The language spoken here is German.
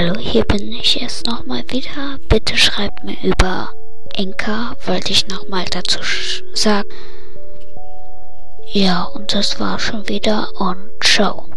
Hallo, hier bin ich erst nochmal wieder. Bitte schreibt mir über Enka, wollte ich nochmal dazu sagen. Ja, und das war schon wieder und ciao.